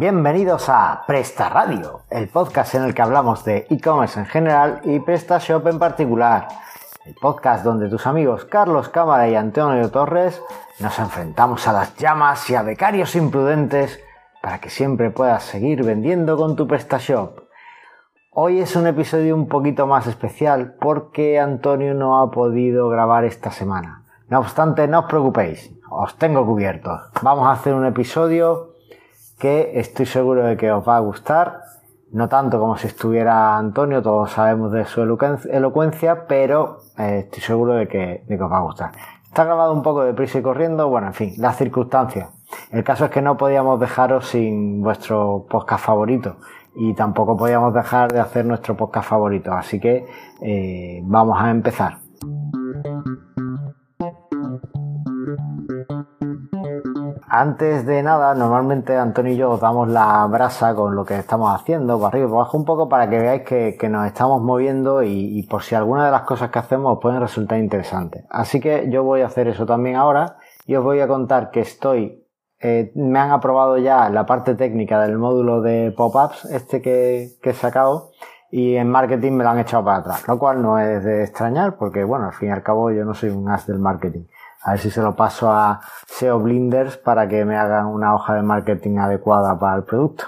Bienvenidos a Presta Radio, el podcast en el que hablamos de e-commerce en general y PrestaShop en particular. El podcast donde tus amigos Carlos Cámara y Antonio Torres nos enfrentamos a las llamas y a becarios imprudentes para que siempre puedas seguir vendiendo con tu PrestaShop. Hoy es un episodio un poquito más especial porque Antonio no ha podido grabar esta semana. No obstante, no os preocupéis, os tengo cubiertos. Vamos a hacer un episodio que estoy seguro de que os va a gustar. No tanto como si estuviera Antonio, todos sabemos de su elocuencia, pero eh, estoy seguro de que, os va a gustar. Está grabado un poco de prisa y corriendo, bueno, en fin, las circunstancias. El caso es que no podíamos dejaros sin vuestro podcast favorito y tampoco podíamos dejar de hacer nuestro podcast favorito, así que eh, vamos a empezar. Antes de nada, normalmente Antonio y yo damos la brasa con lo que estamos haciendo, para arriba y para abajo un poco para que veáis que, nos estamos moviendo y, por si alguna de las cosas que hacemos os pueden resultar interesantes. Así que yo voy a hacer eso también ahora y os voy a contar que estoy, eh, me han aprobado ya la parte técnica del módulo de pop-ups, este que, que he sacado, y en marketing me lo han echado para atrás, lo cual no es de extrañar porque, bueno, al fin y al cabo yo no soy un as del marketing. A ver si se lo paso a SEO Blinders para que me hagan una hoja de marketing adecuada para el producto.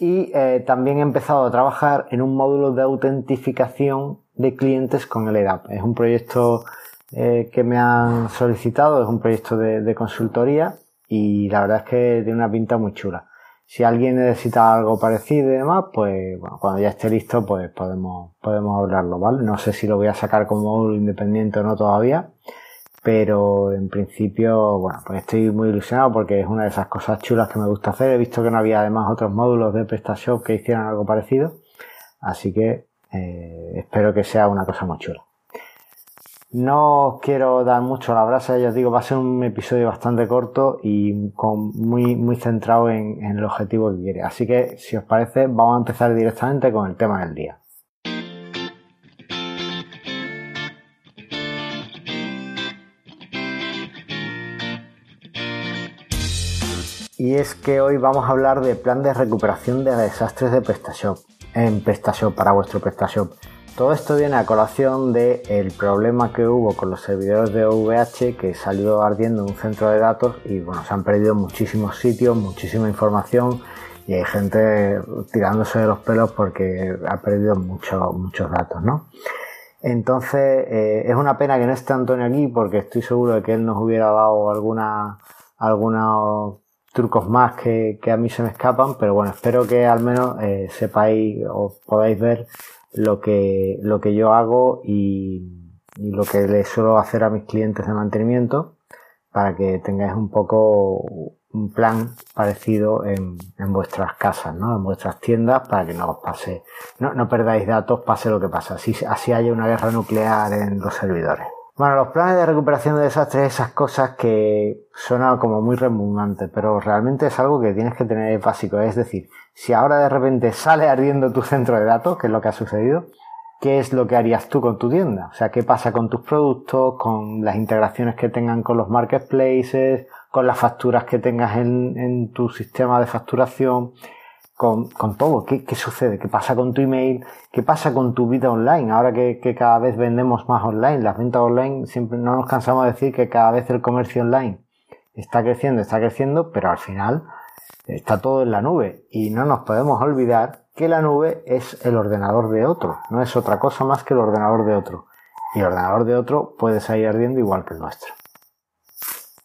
Y eh, también he empezado a trabajar en un módulo de autentificación de clientes con el EDAP. Es un proyecto eh, que me han solicitado, es un proyecto de, consultoría y la verdad es que tiene una pinta muy chula. Si alguien necesita algo parecido y demás, pues bueno, cuando ya esté listo, pues podemos, podemos hablarlo, ¿vale? No sé si lo voy a sacar como módulo independiente o no todavía, pero en principio, bueno, pues estoy muy ilusionado porque es una de esas cosas chulas que me gusta hacer. He visto que no había además otros módulos de PrestaShop que hicieran algo parecido, así que eh, espero que sea una cosa muy chula. No quiero dar mucho la brasa, ya os digo, va a ser un episodio bastante corto y con, muy, muy centrado en, en el objetivo que quiere. Así que, si os parece, vamos a empezar directamente con el tema del día. Y es que hoy vamos a hablar de plan de recuperación de desastres de PrestaShop en PrestaShop para vuestro PrestaShop. Todo esto viene a colación del problema que hubo con los servidores de OVH que salió ardiendo en un centro de datos y bueno, se han perdido muchísimos sitios, muchísima información y hay gente tirándose de los pelos porque ha perdido muchos datos, ¿no? Entonces, eh, es una pena que no esté Antonio aquí porque estoy seguro de que él nos hubiera dado alguna, alguna trucos más que, a mí se me escapan, pero bueno, espero que al menos eh, sepáis o podáis ver lo que, lo que yo hago y, lo que le suelo hacer a mis clientes de mantenimiento para que tengáis un poco un plan parecido en, vuestras casas, ¿no? En vuestras tiendas para que no os pase, no, no perdáis datos, pase lo que pasa, así, así haya una guerra nuclear en los servidores. Bueno, los planes de recuperación de desastres, esas cosas que suenan como muy redundantes, pero realmente es algo que tienes que tener básico. Es decir, si ahora de repente sale ardiendo tu centro de datos, que es lo que ha sucedido, ¿qué es lo que harías tú con tu tienda? O sea, ¿qué pasa con tus productos, con las integraciones que tengan con los marketplaces, con las facturas que tengas en, en tu sistema de facturación? Con, todo. ¿Qué, ¿Qué, sucede? ¿Qué pasa con tu email? ¿Qué pasa con tu vida online? Ahora que, que, cada vez vendemos más online, las ventas online, siempre no nos cansamos de decir que cada vez el comercio online está creciendo, está creciendo, pero al final está todo en la nube. Y no nos podemos olvidar que la nube es el ordenador de otro, no es otra cosa más que el ordenador de otro. Y el ordenador de otro puede salir ardiendo igual que el nuestro.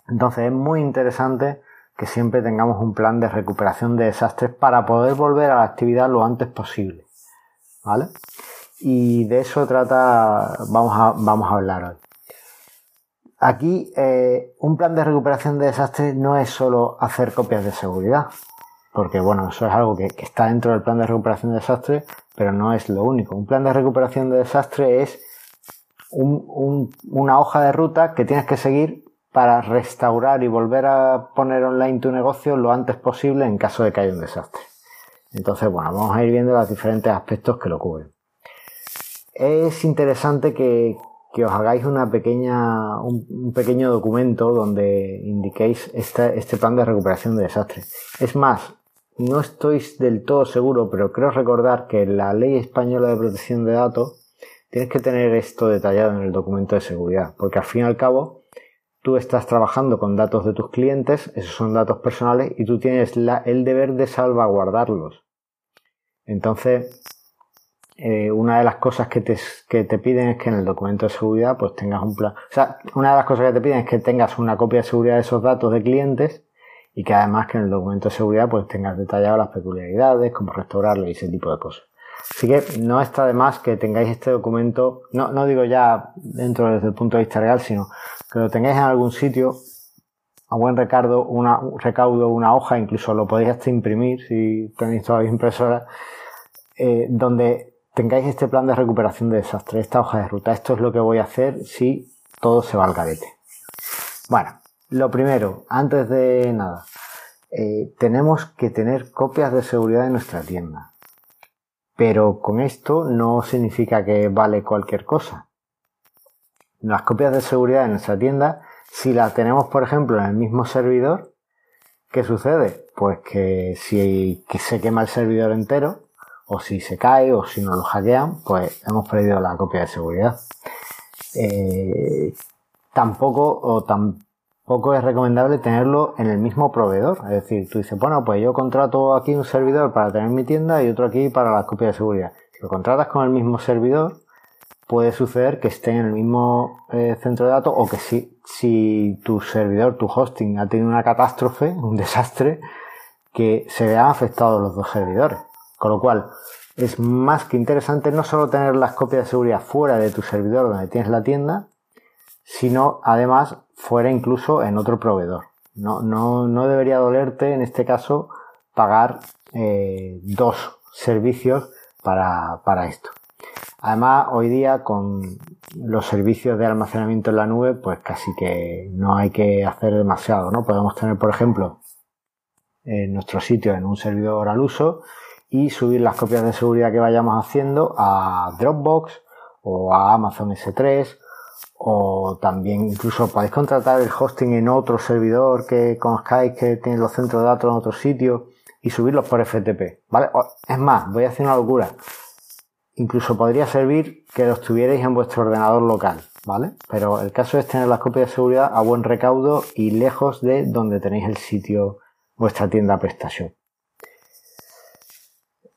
Entonces es muy interesante que siempre tengamos un plan de recuperación de desastres para poder volver a la actividad lo antes posible. ¿Vale? Y de eso trata, vamos a, vamos a hablar hoy. Aquí, eh, un plan de recuperación de desastres no es solo hacer copias de seguridad, porque bueno, eso es algo que, está dentro del plan de recuperación de desastres, pero no es lo único. Un plan de recuperación de desastre es una hoja de ruta que tienes que seguir para restaurar y volver a poner online tu negocio lo antes posible en caso de que haya un desastre. Entonces, bueno, vamos a ir viendo los diferentes aspectos que lo cubren. Es interesante que, os hagáis una pequeña, un, pequeño documento donde indiquéis este, este plan de recuperación de desastre. Es más, no estoy del todo seguro, pero creo recordar que la ley española de protección de datos tienes que tener esto detallado en el documento de seguridad, porque al fin y al cabo tú estás trabajando con datos de tus clientes, esos son datos personales y tú tienes el deber de salvaguardarlos. Entonces, eh, una de las cosas que te, que te piden es que en el documento de seguridad pues tengas un plan. O sea, una de las cosas que te piden es que tengas una copia de seguridad de esos datos de clientes y que además que en el documento de seguridad pues tengas detallado las peculiaridades, cómo restaurarlo y ese tipo de cosas. Así que no está de más que tengáis este documento, no, no digo ya dentro desde el punto de vista legal, sino que lo tengáis en algún sitio, a buen recaudo, una, recaudo, una hoja, incluso lo podéis hasta imprimir si tenéis todavía impresora, eh, donde tengáis este plan de recuperación de desastre, esta hoja de ruta. Esto es lo que voy a hacer si todo se va al garete. Bueno, lo primero, antes de nada, eh, tenemos que tener copias de seguridad de nuestra tienda. Pero con esto no significa que vale cualquier cosa. Las copias de seguridad de nuestra tienda, si las tenemos, por ejemplo, en el mismo servidor, ¿qué sucede? Pues que si se quema el servidor entero, o si se cae o si nos lo hackean, pues hemos perdido la copia de seguridad. Eh, tampoco o tampoco es recomendable tenerlo en el mismo proveedor. Es decir, tú dices, bueno, pues yo contrato aquí un servidor para tener mi tienda y otro aquí para la copia de seguridad. Si lo contratas con el mismo servidor, puede suceder que esté en el mismo eh, centro de datos o que si, si tu servidor, tu hosting ha tenido una catástrofe, un desastre, que se vean afectados los dos servidores. Con lo cual, es más que interesante no solo tener las copias de seguridad fuera de tu servidor donde tienes la tienda, sino además fuera incluso en otro proveedor. No, no, no debería dolerte en este caso pagar eh, dos servicios para, para esto. Además, hoy día con los servicios de almacenamiento en la nube, pues casi que no hay que hacer demasiado, ¿no? Podemos tener, por ejemplo, en nuestro sitio en un servidor al uso y subir las copias de seguridad que vayamos haciendo a Dropbox o a Amazon S3 o también incluso podéis contratar el hosting en otro servidor que conozcáis que tiene los centros de datos en otro sitio y subirlos por FTP, ¿vale? Es más, voy a hacer una locura. Incluso podría servir que los tuvierais en vuestro ordenador local, ¿vale? Pero el caso es tener las copias de seguridad a buen recaudo y lejos de donde tenéis el sitio, vuestra tienda PrestaShop.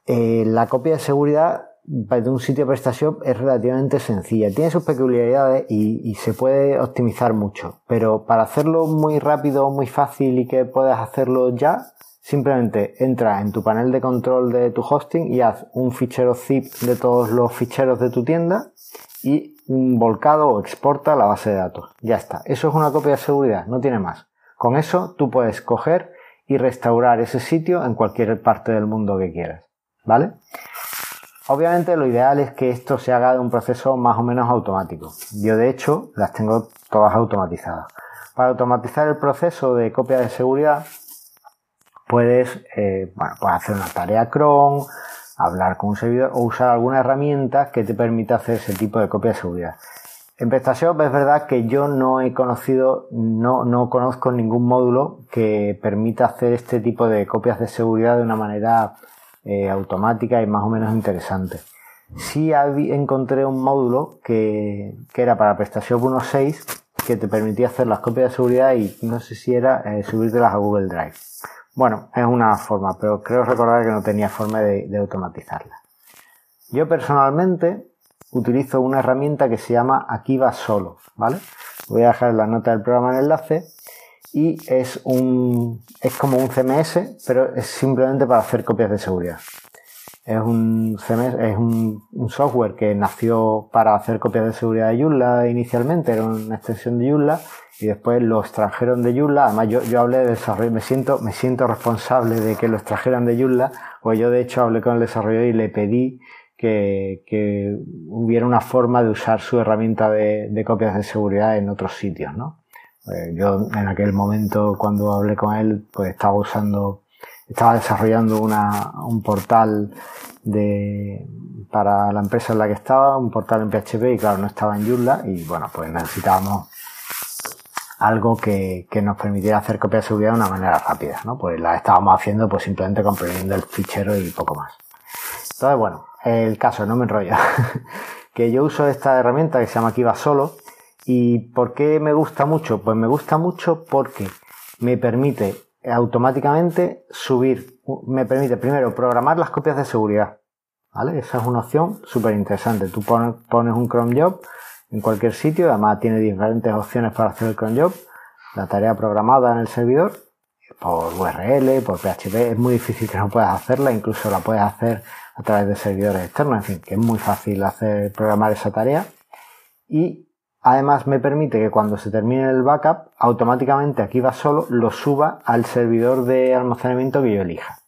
Eh, la copia de seguridad de un sitio PrestaShop es relativamente sencilla. Tiene sus peculiaridades y, se puede optimizar mucho. Pero para hacerlo muy rápido, muy fácil y que puedas hacerlo ya, simplemente entra en tu panel de control de tu hosting y haz un fichero zip de todos los ficheros de tu tienda y un volcado o exporta la base de datos. Ya está. Eso es una copia de seguridad, no tiene más. Con eso tú puedes coger y restaurar ese sitio en cualquier parte del mundo que quieras. ¿vale? Obviamente lo ideal es que esto se haga de un proceso más o menos automático. Yo de hecho las tengo todas automatizadas. Para automatizar el proceso de copia de seguridad puedes, eh, bueno, puedes hacer una tarea cron, hablar con un servidor o usar alguna herramienta que te permita hacer ese tipo de copia de seguridad. En PrestaShop es verdad que yo no he conocido, no, no conozco ningún módulo que permita hacer este tipo de copias de seguridad de una manera eh, automática y más o menos interesante. Sí encontré un módulo que, que era para PrestaShop 1.6 que te permitía hacer las copias de seguridad y no sé si era eh, subírtelas a Google Drive. Bueno, es una forma, pero creo recordar que no tenía forma de, de automatizarla. Yo personalmente utilizo una herramienta que se llama Aquí solo, ¿vale? Voy a dejar en la nota del programa el enlace y es un es como un CMS, pero es simplemente para hacer copias de seguridad. Es un CMS, es un, software que nació para hacer copias de seguridad de Joomla inicialmente, era una extensión de Joomla y después lo extrajeron de Joomla. Además yo, yo hablé de desarrollo, me siento, me siento responsable de que lo extrajeran de Joomla, pues yo de hecho hablé con el desarrollador y le pedí que, que hubiera una forma de usar su herramienta de, de copias de seguridad en otros sitios, ¿no? Eh, yo en aquel momento cuando hablé con él, pues estaba usando, estaba desarrollando una, un portal de, para la empresa en la que estaba, un portal en PHP y claro, no estaba en Joomla y bueno, pues necesitábamos algo que, nos permitiera hacer copia de seguridad de una manera rápida, ¿no? Pues la estábamos haciendo pues simplemente comprimiendo el fichero y poco más. Entonces, bueno, el caso, no me enrollo, que yo uso esta herramienta que se llama Kiva Solo y ¿por qué me gusta mucho? Pues me gusta mucho porque me permite automáticamente subir, me permite primero programar las copias de seguridad, ¿vale? Esa es una opción súper interesante. Tú pones, un Chrome Job en cualquier sitio, además tiene diferentes opciones para hacer el cron job, la tarea programada en el servidor, por URL, por PHP, es muy difícil que no puedas hacerla, incluso la puedes hacer a través de servidores externos, en fin, que es muy fácil hacer programar esa tarea y además me permite que cuando se termine el backup, automáticamente aquí va solo, lo suba al servidor de almacenamiento que yo elija.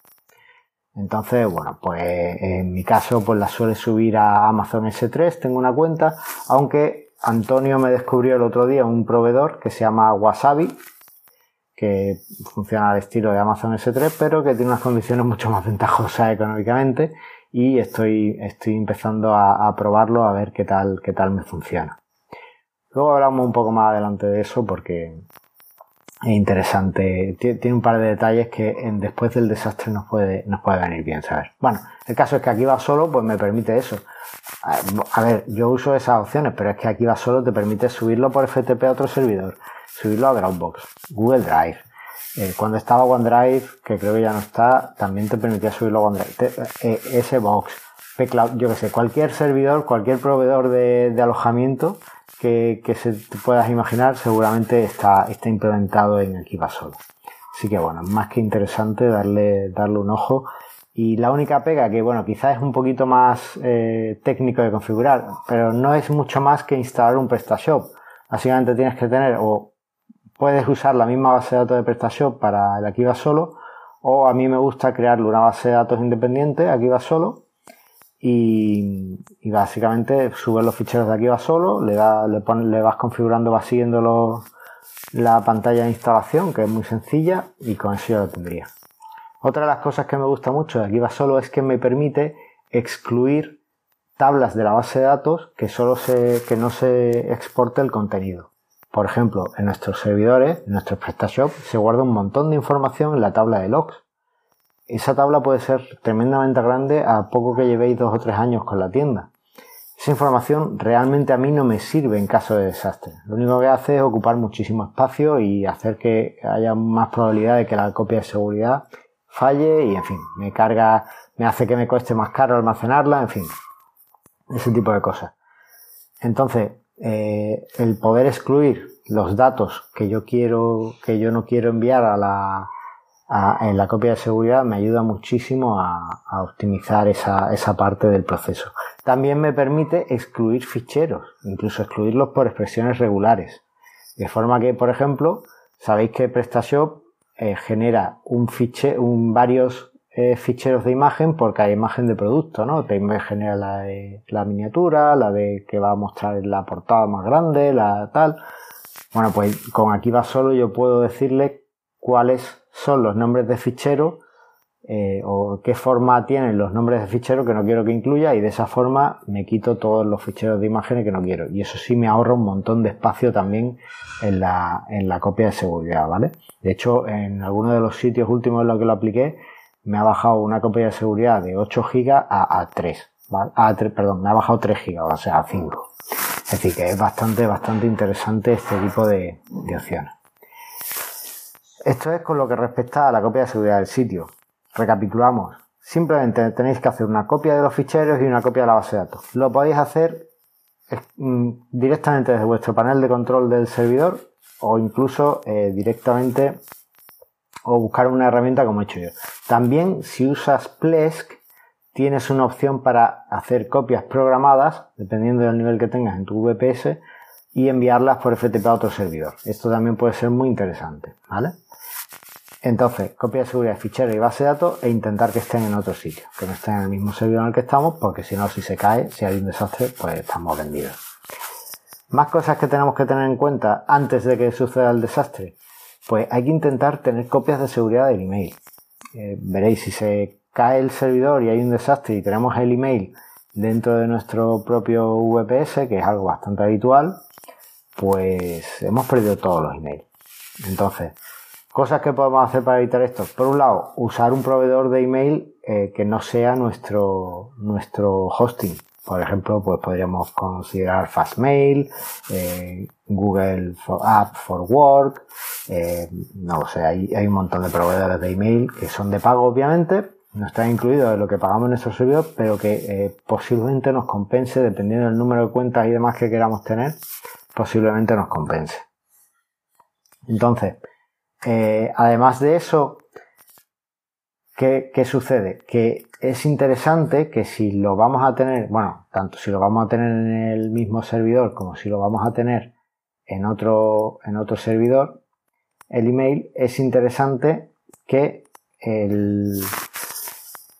Entonces, bueno, pues en mi caso, pues la suele subir a Amazon S3, tengo una cuenta, aunque Antonio me descubrió el otro día un proveedor que se llama Wasabi, que funciona al estilo de Amazon S3, pero que tiene unas condiciones mucho más ventajosas económicamente y estoy, estoy empezando a, a probarlo a ver qué tal, qué tal me funciona. Luego hablamos un poco más adelante de eso porque es interesante. Tiene un par de detalles que después del desastre nos puede, nos puede venir bien saber. Bueno, el caso es que aquí va solo, pues me permite eso. A ver, yo uso esas opciones, pero es que aquí va solo te permite subirlo por FTP a otro servidor, subirlo a Dropbox, Google Drive. Eh, cuando estaba OneDrive, que creo que ya no está, también te permitía subirlo a OneDrive. Eh, ese box, pCloud, yo que sé, cualquier servidor, cualquier proveedor de alojamiento que, se te puedas imaginar seguramente está, está implementado en Equipa Solo. Así que bueno, más que interesante darle, darle un ojo. Y la única pega que, bueno, quizás es un poquito más eh, técnico de configurar, pero no es mucho más que instalar un PrestaShop. Básicamente tienes que tener, o puedes usar la misma base de datos de PrestaShop para el Akiva solo, o a mí me gusta crearle una base de datos independiente, Akiva solo, y, básicamente subes los ficheros de aquí va solo, le, le vas configurando, vas siguiendo la pantalla de instalación, que es muy sencilla, y con eso ya lo tendría. Otra de las cosas que me gusta mucho de aquí va solo es que me permite excluir tablas de la base de datos que solo se, que no se exporte el contenido. Por ejemplo, en nuestros servidores, en nuestros PrestaShop, se guarda un montón de información en la tabla de logs esa tabla puede ser tremendamente grande a poco que llevéis dos o tres años con la tienda. Esa información realmente a mí no me sirve en caso de desastre. Lo único que hace es ocupar muchísimo espacio y hacer que haya más probabilidad de que la copia de seguridad falle y en fin, me carga, me hace que me cueste más caro almacenarla, en fin, ese tipo de cosas. Entonces, eh, el poder excluir los datos que yo quiero, que yo no quiero enviar a la, en la copia de seguridad me ayuda muchísimo a, optimizar esa, esa, parte del proceso. También me permite excluir ficheros, incluso excluirlos por expresiones regulares. De forma que, por ejemplo, sabéis que PrestaShop eh, genera un fiche, un, varios eh, ficheros de imagen porque hay imagen de producto, ¿no? Te genera la de la miniatura, la de que va a mostrar la portada más grande, la tal. Bueno, pues con aquí va solo yo puedo decirle cuáles son los nombres de fichero eh, o qué forma tienen los nombres de fichero que no quiero que incluya y de esa forma me quito todos los ficheros de imágenes que no quiero. Y eso sí me ahorra un montón de espacio también en la, en la copia de seguridad, ¿vale? De hecho, en alguno de los sitios últimos en los que lo apliqué, me ha bajado una copia de seguridad de 8 GB a, 3, ¿vale? A 3, perdón, me ha bajado 3 GB, o sea, a 5. Es decir, que es bastante, bastante interesante este tipo de, de opciones. Esto es con lo que respecta a la copia de seguridad del sitio. Recapitulamos. Simplemente tenéis que hacer una copia de los ficheros y una copia de la base de datos. Lo podéis hacer mm, directamente desde vuestro panel de control del servidor o incluso eh, directamente o buscar una herramienta como he hecho yo. También si usas Plesk tienes una opción para hacer copias programadas dependiendo del nivel que tengas en tu VPS y enviarlas por FTP a otro servidor. Esto también puede ser muy interesante, ¿vale? Entonces, copia de seguridad fichero y base de datos e intentar que estén en otro sitio, que no estén en el mismo servidor en el que estamos, porque si no, si se cae, si hay un desastre, pues estamos vendidos. Más cosas que tenemos que tener en cuenta antes de que suceda el desastre. Pues hay que intentar tener copias de seguridad del email. Eh, veréis, si se cae el servidor y hay un desastre y tenemos el email dentro de nuestro propio VPS, que es algo bastante habitual, pues hemos perdido todos los emails. Entonces, cosas que podemos hacer para evitar esto. Por un lado, usar un proveedor de email eh, que no sea nuestro, nuestro hosting. Por ejemplo, pues podríamos considerar Fastmail, eh, Google for App for Work, eh, no sé, hay, hay un montón de proveedores de email que son de pago, obviamente, no están incluidos en lo que pagamos en nuestro servidor, pero que posiblemente nos compense, dependiendo del número de cuentas y demás que queramos tener, posiblemente nos compense. Entonces, eh, además de eso, ¿qué, ¿qué, sucede? Que es interesante que si lo vamos a tener, bueno, tanto si lo vamos a tener en el mismo servidor como si lo vamos a tener en otro, en otro servidor, el email es interesante que el,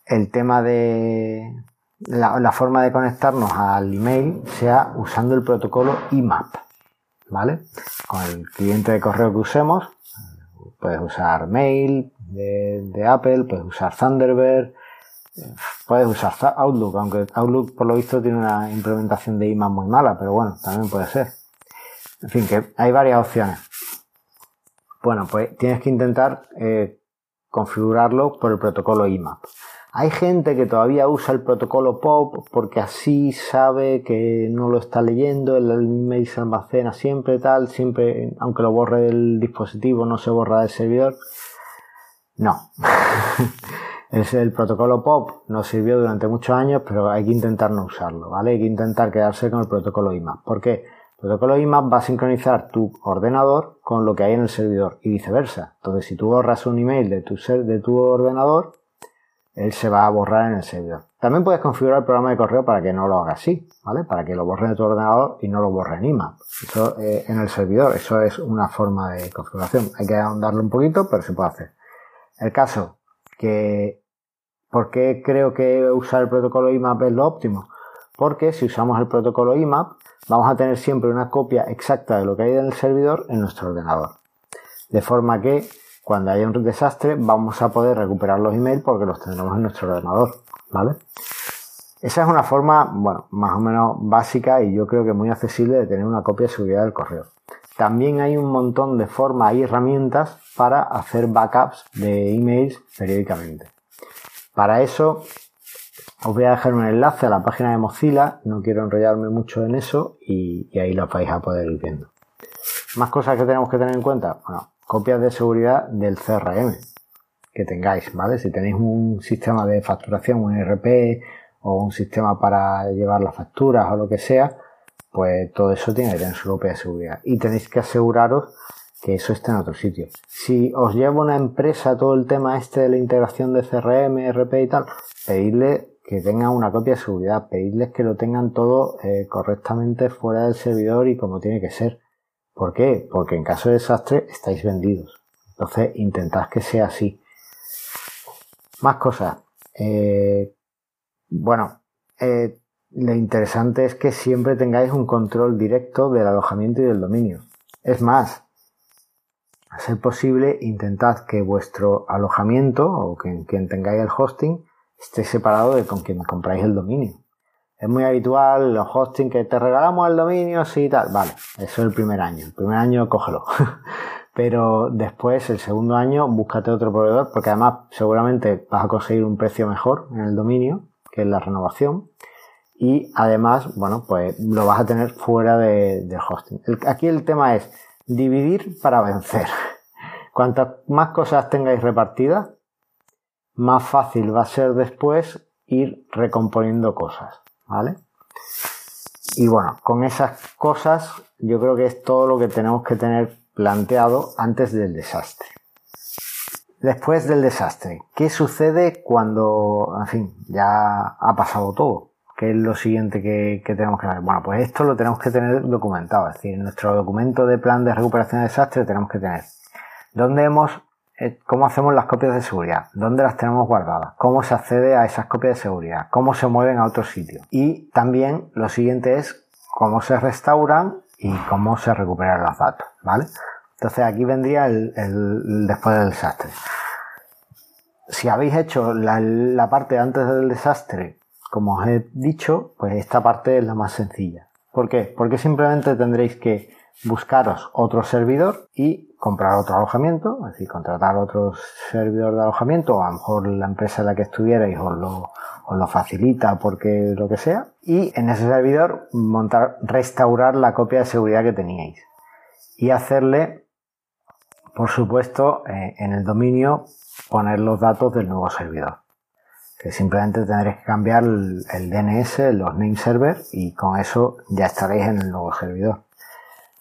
el tema de la, forma de conectarnos al email sea usando el protocolo IMAP, Con el cliente de correo que usemos, puedes usar Mail de, Apple, puedes usar Thunderbird, puedes usar Outlook, aunque Outlook por lo visto tiene una implementación de IMAP muy mala, pero bueno, también puede ser. En fin, que hay varias opciones. Bueno, pues tienes que intentar eh, configurarlo por el protocolo IMAP. Hay gente que todavía usa el protocolo POP porque así sabe que no lo está leyendo, el email se almacena siempre tal, siempre, aunque lo borre del dispositivo, no se borra del servidor. No. es el protocolo POP nos sirvió durante muchos años, pero hay que intentar no usarlo, ¿vale? Hay que intentar quedarse con el protocolo IMAP. ¿Por qué? El protocolo IMAP va a sincronizar tu ordenador con lo que hay en el servidor y viceversa. Entonces, si tú borras un email de tu, de tu ordenador, él se va a borrar en el servidor. También puedes configurar el programa de correo para que no lo haga así, ¿vale? Para que lo borre de tu ordenador y no lo borre en IMAP. Eso eh, en el servidor, eso es una forma de configuración. Hay que ahondarlo un poquito, pero se puede hacer. El caso que, ¿por qué creo que usar el protocolo IMAP es lo óptimo? Porque si usamos el protocolo IMAP, vamos a tener siempre una copia exacta de lo que hay en el servidor en nuestro ordenador. De forma que cuando haya un desastre vamos a poder recuperar los emails porque los tendremos en nuestro ordenador, ¿vale? Esa es una forma, bueno, más o menos básica y yo creo que muy accesible de tener una copia de seguridad del correo. También hay un montón de formas y herramientas para hacer backups de emails periódicamente. Para eso os voy a dejar un enlace a la página de Mozilla, no quiero enrollarme mucho en eso y, y ahí lo vais a poder ir viendo. Más cosas que tenemos que tener en cuenta. Bueno, copias de seguridad del CRM que tengáis, ¿vale? Si tenéis un sistema de facturación, un ERP o un sistema para llevar las facturas o lo que sea, pues todo eso tiene que tener su copia de seguridad. Y tenéis que aseguraros que eso esté en otro sitio. Si os lleva una empresa todo el tema este de la integración de CRM, ERP y tal, pedirle que tengan una copia de seguridad, pedirles que lo tengan todo eh, correctamente fuera del servidor y como tiene que ser. ¿Por qué? Porque en caso de desastre estáis vendidos. Entonces intentad que sea así. Más cosas. Eh, bueno, eh, lo interesante es que siempre tengáis un control directo del alojamiento y del dominio. Es más, a ser posible, intentad que vuestro alojamiento o que quien tengáis el hosting esté separado de con quien compráis el dominio. Es muy habitual los hosting que te regalamos el dominio, sí y tal. Vale, eso es el primer año. El primer año cógelo. Pero después, el segundo año, búscate otro proveedor, porque además seguramente vas a conseguir un precio mejor en el dominio, que es la renovación. Y además, bueno, pues lo vas a tener fuera de, del hosting. aquí el tema es dividir para vencer. Cuantas más cosas tengáis repartidas, más fácil va a ser después ir recomponiendo cosas. ¿Vale? Y bueno, con esas cosas yo creo que es todo lo que tenemos que tener planteado antes del desastre. Después del desastre, ¿qué sucede cuando, en fin, ya ha pasado todo? ¿Qué es lo siguiente que, tenemos que ver? Bueno, pues esto lo tenemos que tener documentado, es decir, en nuestro documento de plan de recuperación de desastre tenemos que tener dónde hemos cómo hacemos las copias de seguridad, dónde las tenemos guardadas, cómo se accede a esas copias de seguridad, cómo se mueven a otro sitio. Y también lo siguiente es cómo se restauran y cómo se recuperan los datos, ¿vale? Entonces aquí vendría el, después del desastre. Si habéis hecho la, la parte antes del desastre, como os he dicho, pues esta parte es la más sencilla. ¿Por qué? Porque simplemente tendréis que buscaros otro servidor y comprar otro alojamiento, es decir, contratar otro servidor de alojamiento, o a lo mejor la empresa en la que estuvierais os lo, os lo facilita porque lo que sea, y en ese servidor montar, restaurar la copia de seguridad que teníais y hacerle, por supuesto, eh, en el dominio poner los datos del nuevo servidor. Que simplemente tendréis que cambiar el, DNS, los name server y con eso ya estaréis en el nuevo servidor.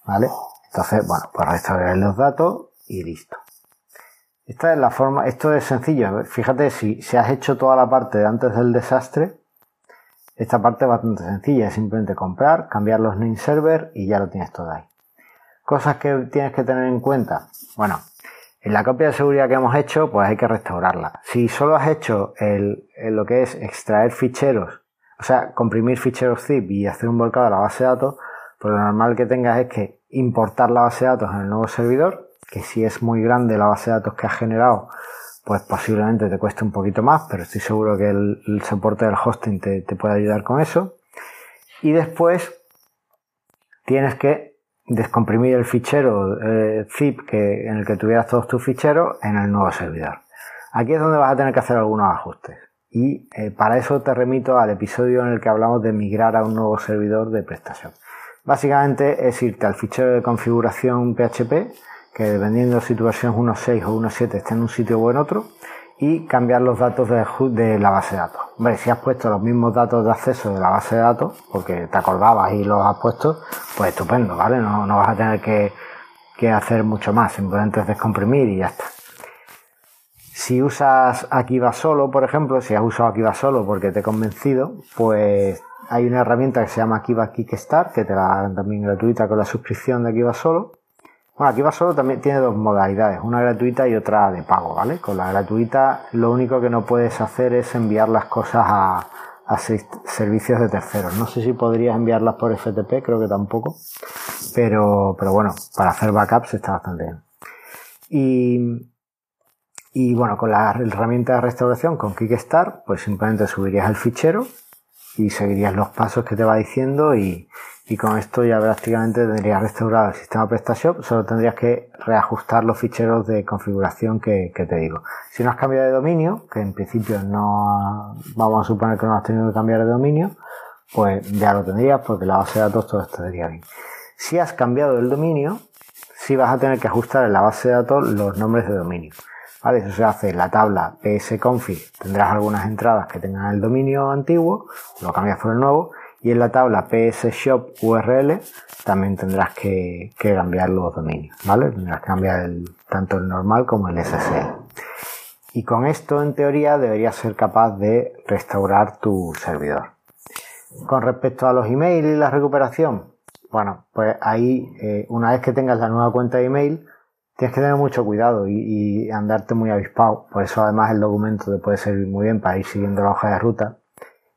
¿Vale? Entonces, bueno, pues restaurar los datos y listo. Esta es la forma, esto es sencillo. Fíjate, si, si has hecho toda la parte antes del desastre, esta parte es bastante sencilla. Es simplemente comprar, cambiar los name server y ya lo tienes todo ahí. Cosas que tienes que tener en cuenta. Bueno, en la copia de seguridad que hemos hecho, pues hay que restaurarla. Si solo has hecho lo que es extraer ficheros, o sea, comprimir ficheros zip y hacer un volcado a la base de datos, pues lo normal que tengas es que importar la base de datos en el nuevo servidor, que si es muy grande la base de datos que has generado, pues posiblemente te cueste un poquito más, pero estoy seguro que el, soporte del hosting te, puede ayudar con eso. Y después tienes que descomprimir el fichero eh, zip que, en el que tuvieras todos tus ficheros en el nuevo servidor. Aquí es donde vas a tener que hacer algunos ajustes. Y eh, para eso te remito al episodio en el que hablamos de migrar a un nuevo servidor de prestación. Básicamente es irte al fichero de configuración PHP, que dependiendo si tu versión es 1.6 o 1.7 esté en un sitio o en otro, y cambiar los datos de, la base de datos. Hombre, si has puesto los mismos datos de acceso de la base de datos, porque te acordabas y los has puesto, pues estupendo, ¿vale? No, vas a tener que, que hacer mucho más, simplemente es descomprimir y ya está. Si usas Akiva solo, por ejemplo, si has usado Akiva solo porque te he convencido, pues hay una herramienta que se llama Akiva Kickstart, que te la dan también gratuita con la suscripción de Akiva Solo. Bueno, Akiva Solo también tiene dos modalidades, una gratuita y otra de pago, ¿vale? Con la gratuita lo único que no puedes hacer es enviar las cosas a, servicios de terceros. No sé si podrías enviarlas por FTP, creo que tampoco. Pero, pero bueno, para hacer backups está bastante bien. Y, y bueno, con la herramienta de restauración, con Kickstart, pues simplemente subirías el fichero y seguirías los pasos que te va diciendo y, y con esto ya prácticamente tendrías restaurado el sistema PrestaShop, solo tendrías que reajustar los ficheros de configuración que, que, te digo. Si no has cambiado de dominio, que en principio no vamos a suponer que no has tenido que cambiar de dominio, pues ya lo tendrías porque la base de datos todo estaría bien. Si has cambiado el dominio, sí vas a tener que ajustar en la base de datos los nombres de dominio. Eso se hace en la tabla psconfig, tendrás algunas entradas que tengan el dominio antiguo, lo cambias por el nuevo, y en la tabla psshop url también tendrás que, cambiar los dominios, ¿vale? Tendrás que cambiar tanto el normal como el SSL. Y con esto, en teoría, deberías ser capaz de restaurar tu servidor. Con respecto a los emails y la recuperación, bueno, pues ahí, eh, una vez que tengas la nueva cuenta de email, tienes que tener mucho cuidado y, andarte muy avispado. Por eso además el documento te puede servir muy bien para ir siguiendo la hoja de ruta.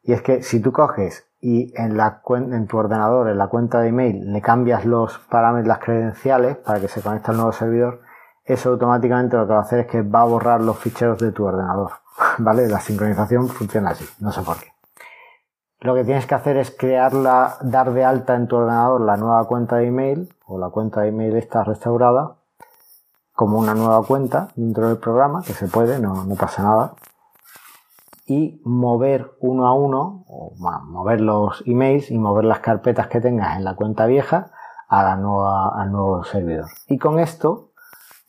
Y es que si tú coges y en, la, en tu ordenador, en la cuenta de email, le cambias los parámetros, las credenciales para que se conecte al nuevo servidor, eso automáticamente lo que va a hacer es que va a borrar los ficheros de tu ordenador. ¿Vale? La sincronización funciona así, no sé por qué. Lo que tienes que hacer es crearla, dar de alta en tu ordenador la nueva cuenta de email o la cuenta de email está restaurada como una nueva cuenta dentro del programa, que se puede, no, pasa nada. Y mover uno a uno, o mover los emails y mover las carpetas que tengas en la cuenta vieja a la nueva, al nuevo servidor. Y con esto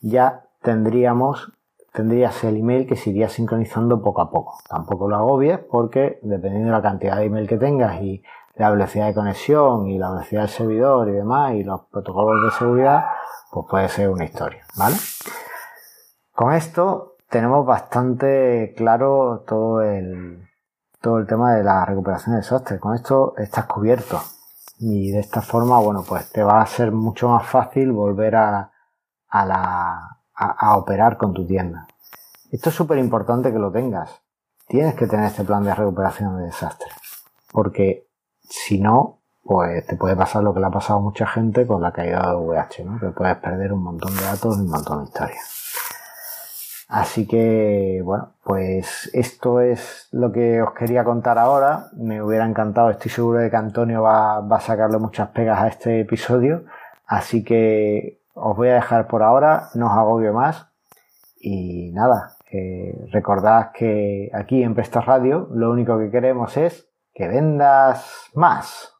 ya tendríamos, tendrías el email que se iría sincronizando poco a poco. Tampoco lo agobies porque dependiendo de la cantidad de email que tengas y la velocidad de conexión y la velocidad del servidor y demás y los protocolos de seguridad, pues puede ser una historia, ¿vale? Con esto tenemos bastante claro todo el, todo el tema de la recuperación de software. Con esto estás cubierto. Y de esta forma, bueno, pues te va a ser mucho más fácil volver a, a, la, a, operar con tu tienda. Esto es súper importante que lo tengas. Tienes que tener este plan de recuperación de desastre. Porque si no, pues te puede pasar lo que le ha pasado a mucha gente con la caída de VH, ¿no? Que puedes perder un montón de datos y un montón de historias. Así que, bueno, pues esto es lo que os quería contar ahora. Me hubiera encantado, estoy seguro de que Antonio va, a sacarle muchas pegas a este episodio. Así que os voy a dejar por ahora, no os agobio más. Y nada, eh, recordad que aquí en Prestas Radio lo único que queremos es que vendas más.